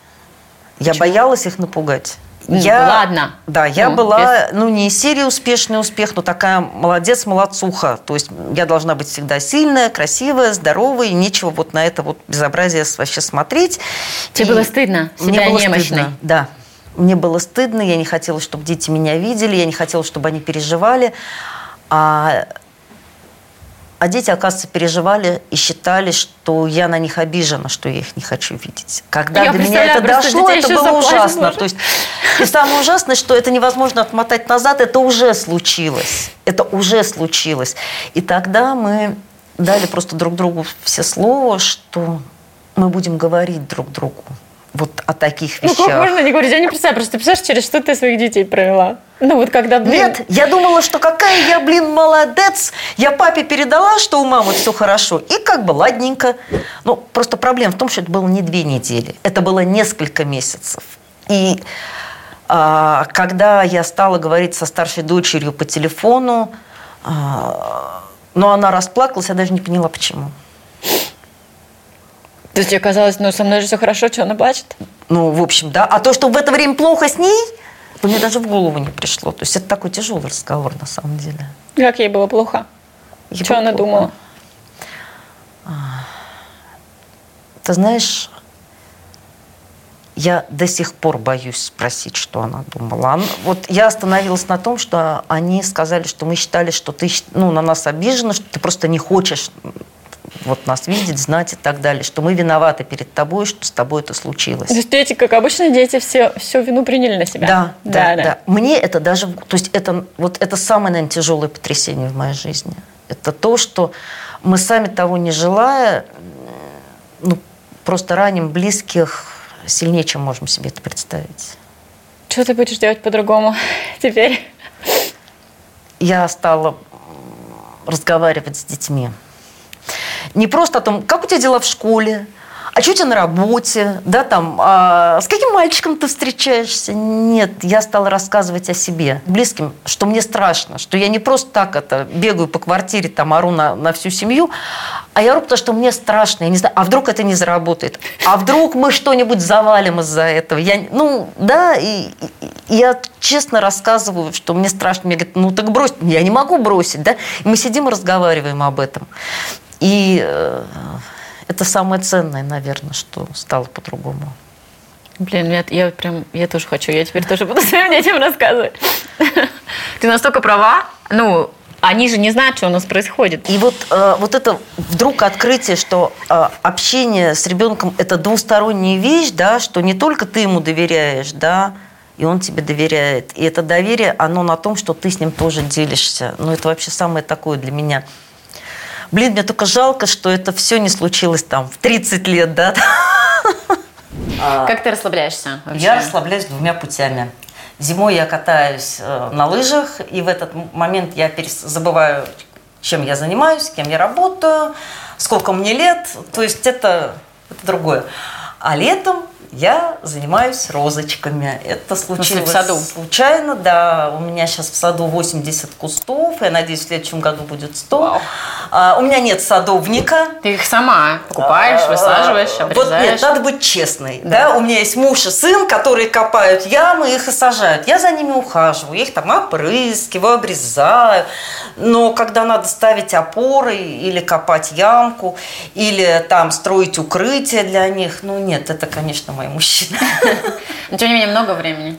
Я Почему? боялась их напугать. Я, ладно. Да, я Ну, была, ну, не из серии успешный успех, но такая молодец, молодцуха. То есть я должна быть всегда сильная, красивая, здоровая, и нечего вот на это вот безобразие вообще смотреть. Тебе И было стыдно Мне себя было немощной? стыдно, да. Мне было стыдно, я не хотела, чтобы дети меня видели, я не хотела, чтобы они переживали. А, а дети, оказывается, переживали и считали, что я на них обижена, что я их не хочу видеть. Когда Я до меня это дошло, это было ужасно. можно. То есть, и самое ужасное, что это невозможно отмотать назад, это уже случилось. Это уже случилось. И тогда мы дали просто друг другу все слова, что мы будем говорить друг другу вот о таких Ну, вещах. как можно не говорить? Я не представляю. Просто ты представляешь, через что ты своих детей провела? Ну, вот когда, блин... Нет, я думала, что какая я, блин, молодец. Я папе передала, что у мамы все хорошо. И как бы ладненько. Ну, просто проблема в том, что это было не две недели. Это было несколько месяцев. И а, когда я стала говорить со старшей дочерью по телефону, а, но она расплакалась, я даже не поняла, почему. То есть тебе казалось, ну, со мной же все хорошо, что она плачет? Ну, в общем, да. А то, что в это время плохо с ней, то мне даже в голову не пришло. То есть это такой тяжелый разговор на самом деле. Как ей было плохо? Ей что было она плохо. думала? Ты знаешь, я до сих пор боюсь спросить, что она думала. Вот я остановилась на том, что они сказали, что мы считали, что ты ну, на нас обижена, что ты просто не хочешь вот нас видеть, знать и так далее, что мы виноваты перед тобой, что с тобой это случилось. То есть дети, как обычно, дети все, всю вину приняли на себя? Да, да, да, Мне это даже, то есть это вот это самое, наверное, тяжелое потрясение в моей жизни. Это то, что мы сами того не желая, ну, просто раним близких сильнее, чем можем себе это представить. Что ты будешь делать по-другому теперь? Я стала разговаривать с детьми. Не просто о том, как у тебя дела в школе, а что у тебя на работе, да, там, а, с каким мальчиком ты встречаешься? Нет, я стала рассказывать о себе близким, что мне страшно, что я не просто так это бегаю по квартире, там, ору на, на всю семью, а я ору, потому что мне страшно, я не знаю, а вдруг это не заработает, а вдруг мы что-нибудь завалим из-за этого. Я, ну, да, и, и- я честно рассказываю, что мне страшно. Мне говорят, ну так брось. Я не могу бросить, да? И мы сидим и разговариваем об этом. И э, это самое ценное, наверное, что стало по-другому. Блин, я, я прям, я тоже хочу, я теперь тоже буду своим детям рассказывать. Ты настолько права, ну, они же не знают, что у нас происходит. И вот, э, вот это вдруг открытие, что э, общение с ребенком – это двусторонняя вещь, да, что не только ты ему доверяешь, да, и он тебе доверяет. И это доверие, оно на том, что ты с ним тоже делишься. Ну, это вообще самое такое для меня. Блин, мне только жалко, что это все не случилось там в 30 лет, да. Как ты расслабляешься вообще? Я расслабляюсь двумя путями. Зимой я катаюсь э, на лыжах, и в этот момент я перес- забываю, чем я занимаюсь, кем я работаю, сколько мне лет. То есть это, это другое. А летом я занимаюсь розочками. Это случилось в саду? случайно, да. У меня сейчас в саду 80 кустов. Я надеюсь, в следующем году будет 100. Вау. А, у меня нет садовника. Ты их сама покупаешь, высаживаешь, А, Вот нет, обрезаешь. надо быть честной. Да. У меня есть муж и сын, которые копают ямы, их и сажают. Я за ними ухаживаю, я их там опрыскиваю, обрезаю. Но когда надо ставить опоры или копать ямку, или там строить укрытие для них, ну нет, это, конечно, мои мужчины. Но тем не менее много времени.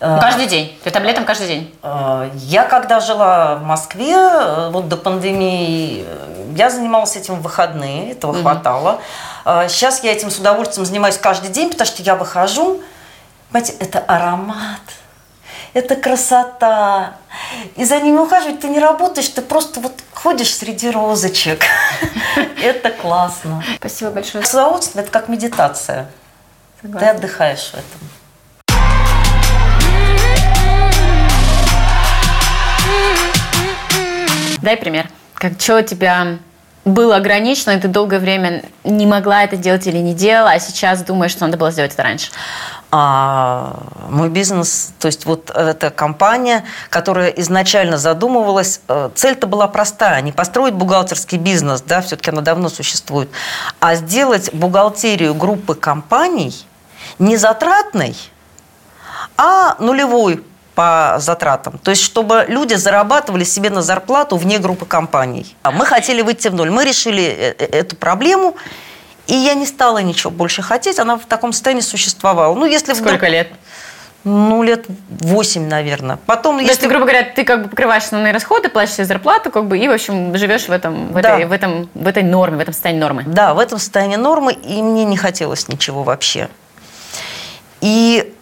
Ну, каждый день. Ты там летом каждый день. Э, Я когда жила в Москве, э, вот до пандемии, э, я занималась этим в выходные, этого хватало. Э, Сейчас я этим с удовольствием занимаюсь каждый день, потому что я выхожу, понимаете, это аромат, это красота. И за ними ухаживать ты не работаешь, ты просто вот ходишь среди розочек. Это классно. Спасибо большое. С удовольствием это как медитация. Ты Согласна. отдыхаешь в этом. Дай пример. Как что у тебя было ограничено, и ты долгое время не могла это делать или не делала, а сейчас думаешь, что надо было сделать это раньше? А мой бизнес, то есть вот эта компания, которая изначально задумывалась, э, цель-то была простая, не построить бухгалтерский бизнес, да, все-таки она давно существует, а сделать бухгалтерию группы компаний не затратной, а нулевой по затратам. То есть, чтобы люди зарабатывали себе на зарплату вне группы компаний. А Мы хотели выйти в ноль. Мы решили э- э- эту проблему, и я не стала ничего больше хотеть. Она в таком состоянии существовала. Ну, если вдруг- Сколько лет? Ну, лет восемь, наверное. Потом, То есть, если... ты, грубо говоря, ты как бы покрываешь основные расходы, платишь себе зарплату, как бы, и, в общем, живешь в этом, в, Да. этой, в, этом, в этой норме, в этом состоянии нормы. Да, в этом состоянии нормы, и мне не хотелось ничего вообще. И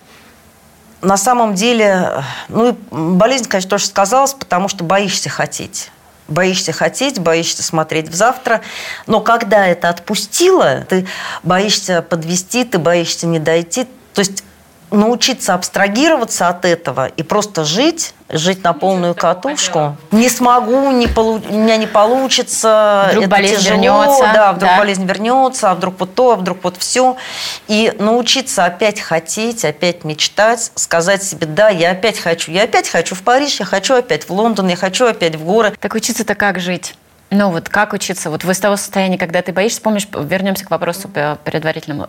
на самом деле, ну болезнь, конечно, тоже сказалась, потому что боишься хотеть. боишься хотеть, боишься смотреть в завтра. Но когда это отпустило, ты боишься подвести, ты боишься не дойти. То есть научиться абстрагироваться от этого и просто жить, жить на полную катушку. Не смогу, не полу... у меня не получится. Вдруг это болезнь тяжело, вернется, Да, вдруг да. болезнь вернется, а вдруг вот то, а вдруг вот все. И научиться опять хотеть, опять мечтать, сказать себе, да, я опять хочу, я опять хочу в Париж, я хочу опять в Лондон, я хочу опять в горы. Так учиться-то как жить? Ну вот как учиться? Вот вы с того состояния, когда ты боишься, помнишь, вернемся к вопросу предварительному.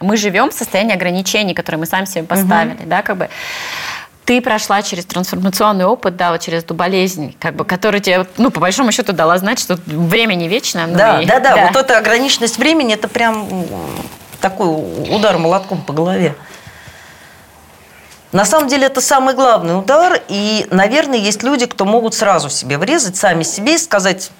Мы живем в состоянии ограничений, которые мы сами себе поставили, да, как бы. Ты прошла через трансформационный опыт, да, вот через эту болезнь, как бы, которая тебе, ну, по большому счету, дала знать, что время не вечно. ну да, и- да, да, вот эта ограниченность времени, это прям такой удар молотком по голове. На самом деле это самый главный удар, и, наверное, есть люди, кто могут сразу себе врезать, сами себе и сказать,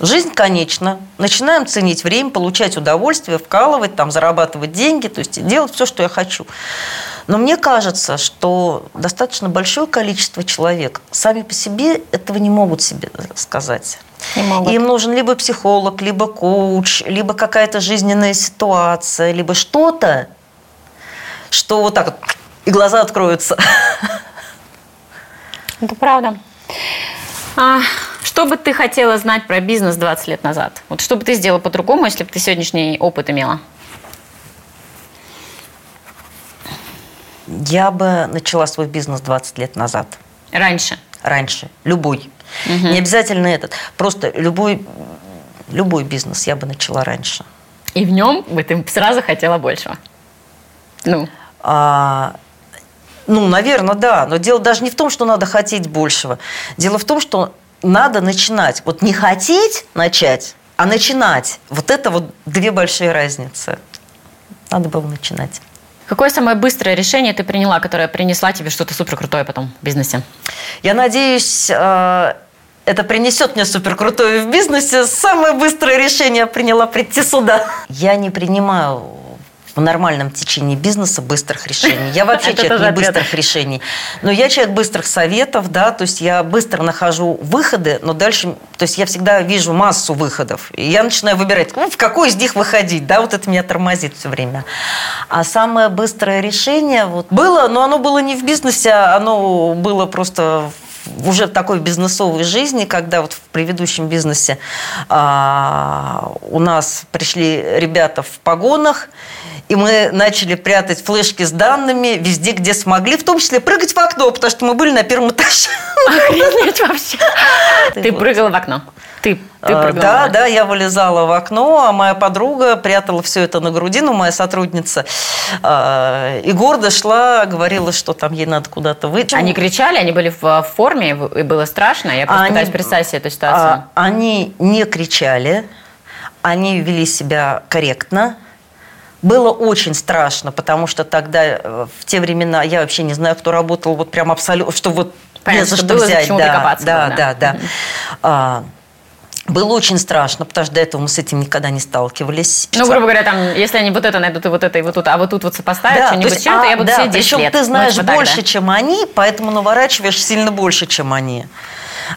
жизнь конечна, начинаем ценить время, получать удовольствие, вкалывать, там, зарабатывать деньги, то есть делать все, что я хочу. Но мне кажется, что достаточно большое количество человек сами по себе этого не могут себе сказать. Не могут. Им нужен либо психолог, либо коуч, либо какая-то жизненная ситуация, либо что-то, что вот так вот и глаза откроются. Это правда. А, что бы ты хотела знать про бизнес 20 лет назад? Вот что бы ты сделала по-другому, если бы ты сегодняшний опыт имела? Я бы начала свой бизнес 20 лет назад. Раньше. Раньше. Любой. Не обязательно этот. Просто любой, любой бизнес я бы начала раньше. И в нем бы ты сразу хотела большего. Ну, А, ну, наверное, да. Но дело даже не в том, что надо хотеть большего. Дело в том, что надо начинать. Вот не хотеть начать, а начинать. Вот это вот две большие разницы. Надо было начинать. какое самое быстрое решение ты приняла, которое принесла тебе что-то супер крутое потом в бизнесе? Я надеюсь, э, это принесет мне супер крутое в бизнесе. Самое быстрое решение приняла прийти сюда. Я не принимаю в нормальном течении бизнеса быстрых решений. Я вообще человек не быстрых решений. Но я человек быстрых советов, да, то есть я быстро нахожу выходы, но дальше, то есть я всегда вижу массу выходов. И я начинаю выбирать, ну, в какой из них выходить, да, вот это меня тормозит все время. А самое быстрое решение вот было, но оно было не в бизнесе, а оно было просто в- уже в такой бизнесовой жизни, когда вот в предыдущем бизнесе а, у нас пришли ребята в погонах, и мы начали прятать флешки с данными везде, где смогли, в том числе прыгать в окно, потому что мы были на первом этаже. Охренеть вообще. Ты прыгала в окно. Ты, ты А, прыгала. Да, да, я вылезала в окно, а моя подруга прятала все это на груди, ну, моя сотрудница, а, и гордо шла, говорила, что там ей надо куда-то выйти. Они кричали, они были в в форме, и было страшно. Я просто Они- пытаюсь представить себе эту ситуацию. А, Они не кричали, они вели себя корректно. Было очень страшно, потому что тогда, э, в те времена, я вообще не знаю, кто работал, вот прям абсолютно, что вот Понятно, не за что что было взять. да, да, было, да, да. да. Было очень страшно, потому что до этого мы с этим никогда не сталкивались. Ну, грубо говоря, там, если они вот это найдут и вот это, и вот тут, а вот тут вот сопоставят Да, что-нибудь то есть, чем-то, а, я буду да, сидеть 10 причем лет. ты Ну, знаешь типа так, больше, да. чем они, поэтому наворачиваешь сильно больше, чем они.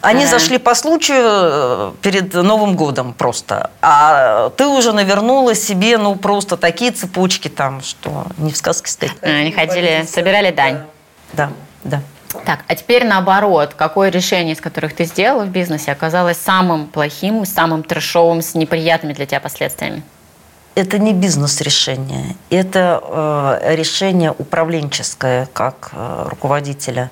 Они Ага. зашли по случаю э, перед Новым годом просто. А ты уже навернула себе, ну, просто такие цепочки там, что не в сказке стоит. А, Они ходили, собирали дань. Да, да. Так, а теперь наоборот, какое решение из которых ты сделала в бизнесе оказалось самым плохим, самым трешовым, с неприятными для тебя последствиями? Это не бизнес-решение, это э, решение управленческое, как э, руководителя.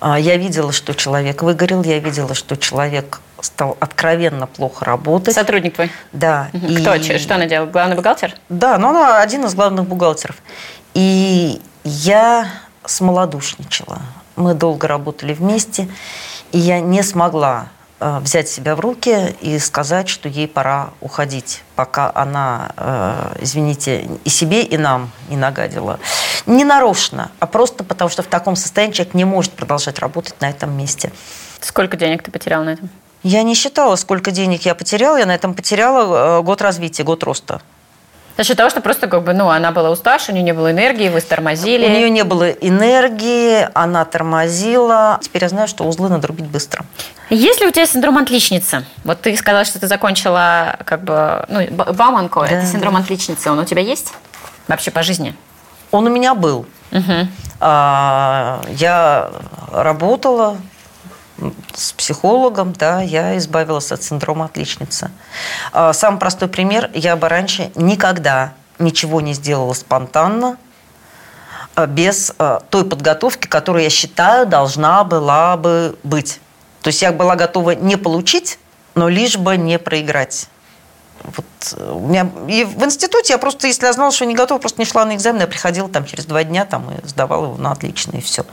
А, Я видела, что человек выгорел, я видела, что человек стал откровенно плохо работать. Сотрудник твой? Да. Мгм. и- Кто? Что она делала? Главный бухгалтер? Да, но она один из главных бухгалтеров. И я смолодушничала. Мы долго работали вместе, и я не смогла э, взять себя в руки и сказать, что ей пора уходить, пока она, э, извините, и себе, и нам не нагадила. Не нарочно, а просто потому, что в таком состоянии человек не может продолжать работать на этом месте. Сколько денег ты потерял на этом? Я не считала, сколько денег я потеряла. Я на этом потеряла э, год развития, год роста. За счет того, что просто как бы, ну, она была уставшая, у нее не было энергии, вы тормозили. У нее не было энергии, она тормозила. Теперь я знаю, что узлы надо рубить быстро. Есть ли у тебя синдром отличницы? Вот ты сказала, что ты закончила как бы, ну, Бауманко, да, это синдром да. отличницы. Он у тебя есть вообще по жизни? Он у меня был. Угу. Я работала с психологом, да, я избавилась от синдрома отличницы. А, самый простой пример, я бы раньше никогда ничего не сделала спонтанно, а, без а, той подготовки, которую я считаю должна была бы быть. То есть я была готова не получить, но лишь бы не проиграть. Вот э, у меня и в институте я просто, если я знала, что не готова, просто не шла на экзамен, я приходила там через два дня там, и сдавала его на отлично, и все.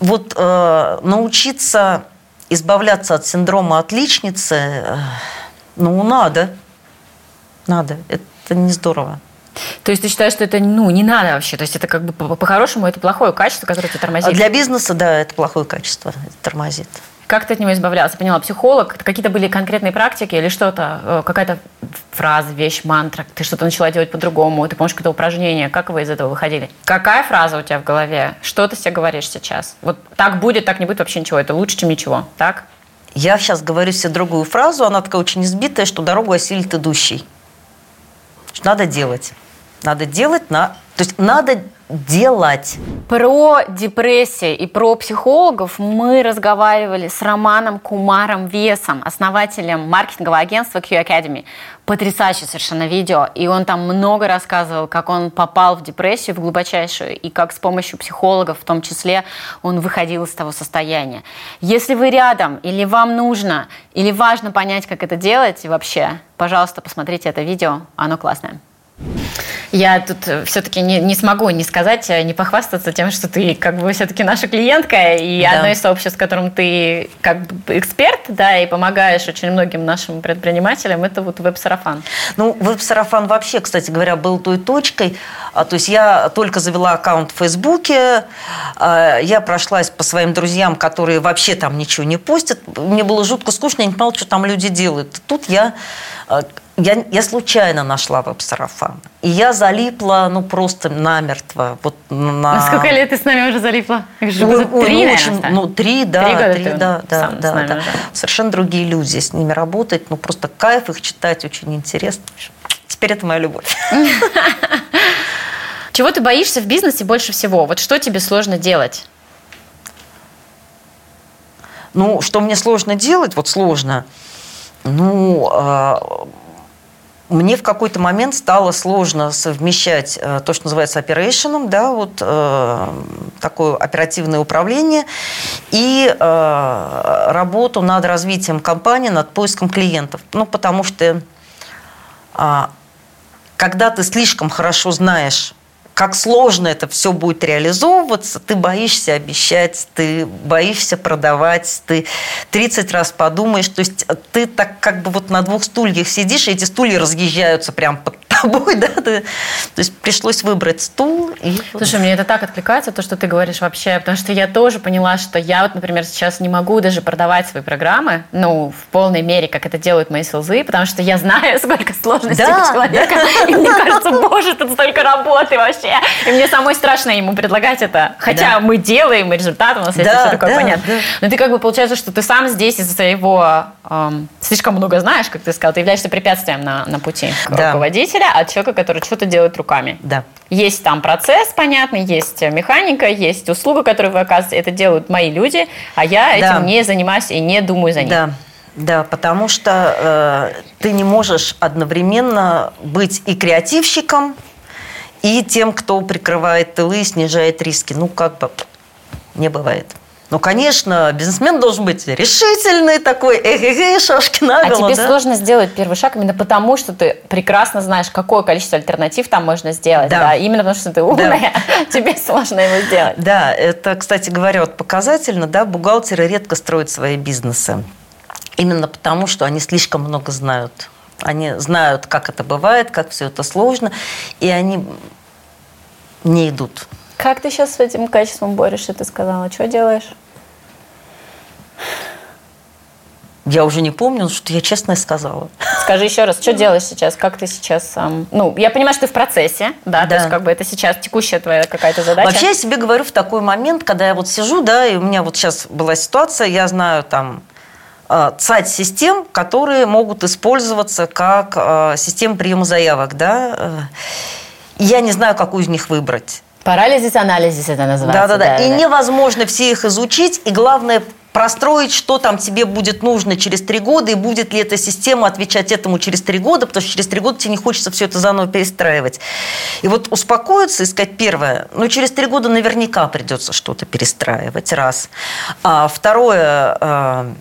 Вот э, научиться избавляться от синдрома отличницы, э, ну, надо. Надо. Это не здорово. То есть ты считаешь, что это ну, не надо вообще? То есть это как бы по-хорошему это плохое качество, которое тебя тормозит? Для бизнеса, да, это плохое качество, это тормозит. Как ты от него избавлялся? Поняла, психолог, какие-то были конкретные практики или что-то, э, какая-то фраза, вещь, мантра, ты что-то начала делать по-другому, ты помнишь какое-то упражнение, как вы из этого выходили? Какая фраза у тебя в голове? Что ты себе говоришь сейчас? Вот так будет, так не будет вообще ничего, это лучше, чем ничего, так? Я сейчас говорю себе другую фразу, она такая очень избитая, что дорогу осилит идущий. Что надо делать. Надо делать, на... то есть надо делать. Про депрессию и про психологов мы разговаривали с Романом Кумаром Весом, основателем маркетингового агентства Q Academy. Потрясающее совершенно видео. И он там много рассказывал, как он попал в депрессию, в глубочайшую, и как с помощью психологов в том числе он выходил из того состояния. Если вы рядом, или вам нужно, или важно понять, как это делать вообще, пожалуйста, посмотрите это видео, оно классное. Я тут э, все-таки не, не смогу не сказать, э, не похвастаться тем, что ты как бы все-таки наша клиентка, и да. одно из сообществ, в котором ты как бы эксперт, да, и помогаешь очень многим нашим предпринимателям, это вот веб-сарафан. Ну, веб-сарафан вообще, кстати говоря, был той точкой, а, то есть я только завела аккаунт в Фейсбуке, а, я прошлась по своим друзьям, которые вообще там ничего не постят, мне было жутко скучно, я не понимала, что там люди делают. Тут я а, я, я случайно нашла веб-сарафан. И я залипла, ну, просто намертво. Вот на... на сколько лет ты с нами уже залипла? Ну, три, ну, наверное, очень, ну, три, да. Три, года три, да, да, да, да. Совершенно другие люди. С ними работать, ну, просто кайф их читать очень интересно. Теперь это моя любовь. Чего ты боишься в бизнесе больше всего? Вот что тебе сложно делать? Ну, что мне сложно делать, вот сложно, ну, а, мне в какой-то момент стало сложно совмещать э, то, что называется оперейшеном, да, вот э, такое оперативное управление, и э, работу над развитием компании, над поиском клиентов. Ну, потому что э, когда ты слишком хорошо знаешь как сложно это все будет реализовываться, ты боишься обещать, ты боишься продавать, ты 30 раз подумаешь. То есть ты так как бы вот на двух стульях сидишь, и эти стулья разъезжаются прям под тобой, да, ты, то есть пришлось выбрать стул. И... Слушай, мне это так откликается, то, что ты говоришь вообще, потому что я тоже поняла, что я вот, например, сейчас не могу даже продавать свои программы, ну, в полной мере, как это делают мои селзы, потому что я знаю, сколько сложностей да, у человека, да. и мне кажется, боже, тут столько работы вообще, и мне самой страшно ему предлагать это, хотя да. мы делаем, и результат у нас есть, да, все такое да, понятно. Да. Но ты как бы получается, что ты сам здесь из-за своего эм, слишком много знаешь, как ты сказал, ты являешься препятствием на, на пути да. руководителя, от человека, который что-то делает руками. Да. Есть там процесс, понятный, есть механика, есть услуга, которую вы оказываете. Это делают мои люди, а я этим да. не занимаюсь и не думаю за них. Да. Да, потому что э, ты не можешь одновременно быть и креативщиком, и тем, кто прикрывает тылы и снижает риски. Ну, как бы не бывает. Ну, конечно, бизнесмен должен быть решительный такой, эх-эх-эх, шашки на голову. А тебе да? сложно сделать первый шаг именно потому, что ты прекрасно знаешь, какое количество альтернатив там можно сделать. Да. да? Именно потому, что ты умная, да. тебе сложно его сделать. Да, это, кстати говоря, вот показательно, да, бухгалтеры редко строят свои бизнесы. Именно потому, что они слишком много знают. Они знают, как это бывает, как все это сложно, и они не идут. Как ты сейчас с этим качеством борешься, ты сказала? Что делаешь? Я уже не помню, что я честно сказала. Скажи еще раз, что делаешь сейчас? Как ты сейчас... эм, ну, я понимаю, что ты в процессе, да, то Да. есть как бы это сейчас текущая твоя какая-то задача. Вообще я себе говорю в такой момент, когда я вот сижу, да, и у меня вот сейчас была ситуация, я знаю там э, цать систем, которые могут использоваться как э, система приема заявок, да. э, я не знаю, какую из них выбрать. Парализис, анализис это называется. Да-да-да. И невозможно все их изучить, и главное простроить, что там тебе будет нужно через три года, и будет ли эта система отвечать этому через три года, потому что через три года тебе не хочется все это заново перестраивать. И вот успокоиться и сказать первое, ну через три года наверняка придется что-то перестраивать, раз. А второе, э,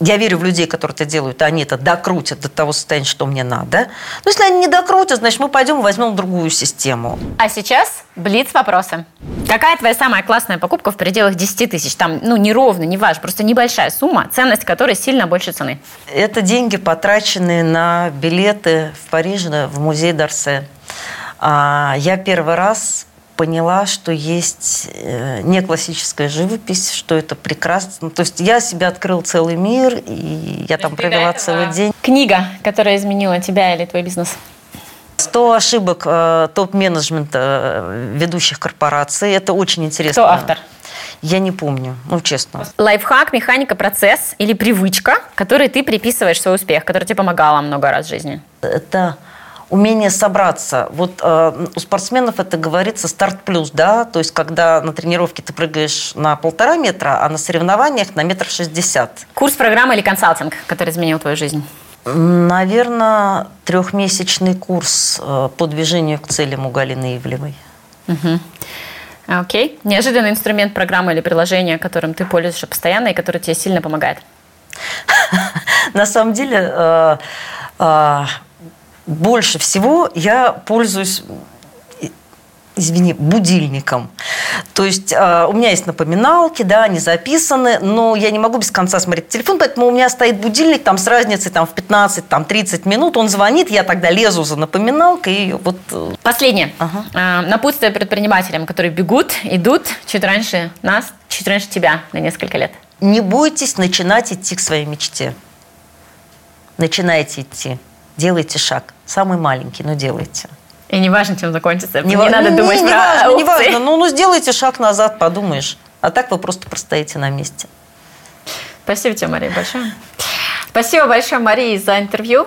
я верю в людей, которые это делают, а они это докрутят до того состояния, что мне надо. Но если они не докрутят, значит, мы пойдем и возьмем другую систему. А сейчас блиц вопросы. Какая твоя самая классная покупка в пределах 10 тысяч? Там, ну, не ровно, не важно, просто небольшая сумма, ценность которой сильно больше цены. Это деньги, потраченные на билеты в Париже, в музей Дарсе. А, Я первый раз поняла, что есть э, не классическая живопись, что это прекрасно. Ну, То есть я себе открыл целый мир, и я там провела целый день. Книга, которая изменила тебя или твой бизнес? 100 ошибок э, топ-менеджмента э, ведущих корпораций. Это очень интересно. Кто автор? Я не помню, ну честно. Лайфхак, механика, процесс или привычка, которой ты приписываешь свой успех, которая тебе помогала много раз в жизни? это умение собраться. Вот э, у спортсменов это говорится старт плюс, да, то есть когда на тренировке ты прыгаешь на полтора метра, а на соревнованиях на метр шестьдесят. Курс, программа или консалтинг, который изменил твою жизнь? Наверное, трехмесячный курс э, по движению к целям у Галины Ивлевой. Мгм. Окей. Неожиданный инструмент, программа или приложение, которым ты пользуешься постоянно и который тебе сильно помогает? На самом деле, э, э, больше всего я пользуюсь, и- извини, будильником. То есть э, у меня есть напоминалки, да, они записаны, но я не могу без конца смотреть телефон, поэтому у меня стоит будильник там с разницей там, в 15-30 минут, он звонит, я тогда лезу за напоминалкой, и вот э, Последнее. Ага. А, Напутствие предпринимателям, которые бегут, идут чуть раньше нас, чуть раньше тебя на несколько лет. не бойтесь начинать идти к своей мечте. Начинайте идти, делайте шаг. Самый маленький, но делайте. И не важно, чем закончится. Не, ва- надо не- думать не про важно, не опции. важно. Ну, ну, сделайте шаг назад, подумаешь. А так вы просто простоите на месте. Спасибо тебе, Мария, большое. Спасибо большое, Марии, за интервью.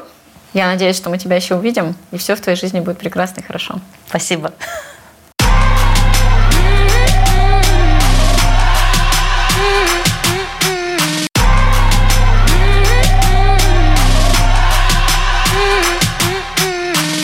Я надеюсь, что мы тебя еще увидим, и все в твоей жизни будет прекрасно и хорошо. Спасибо.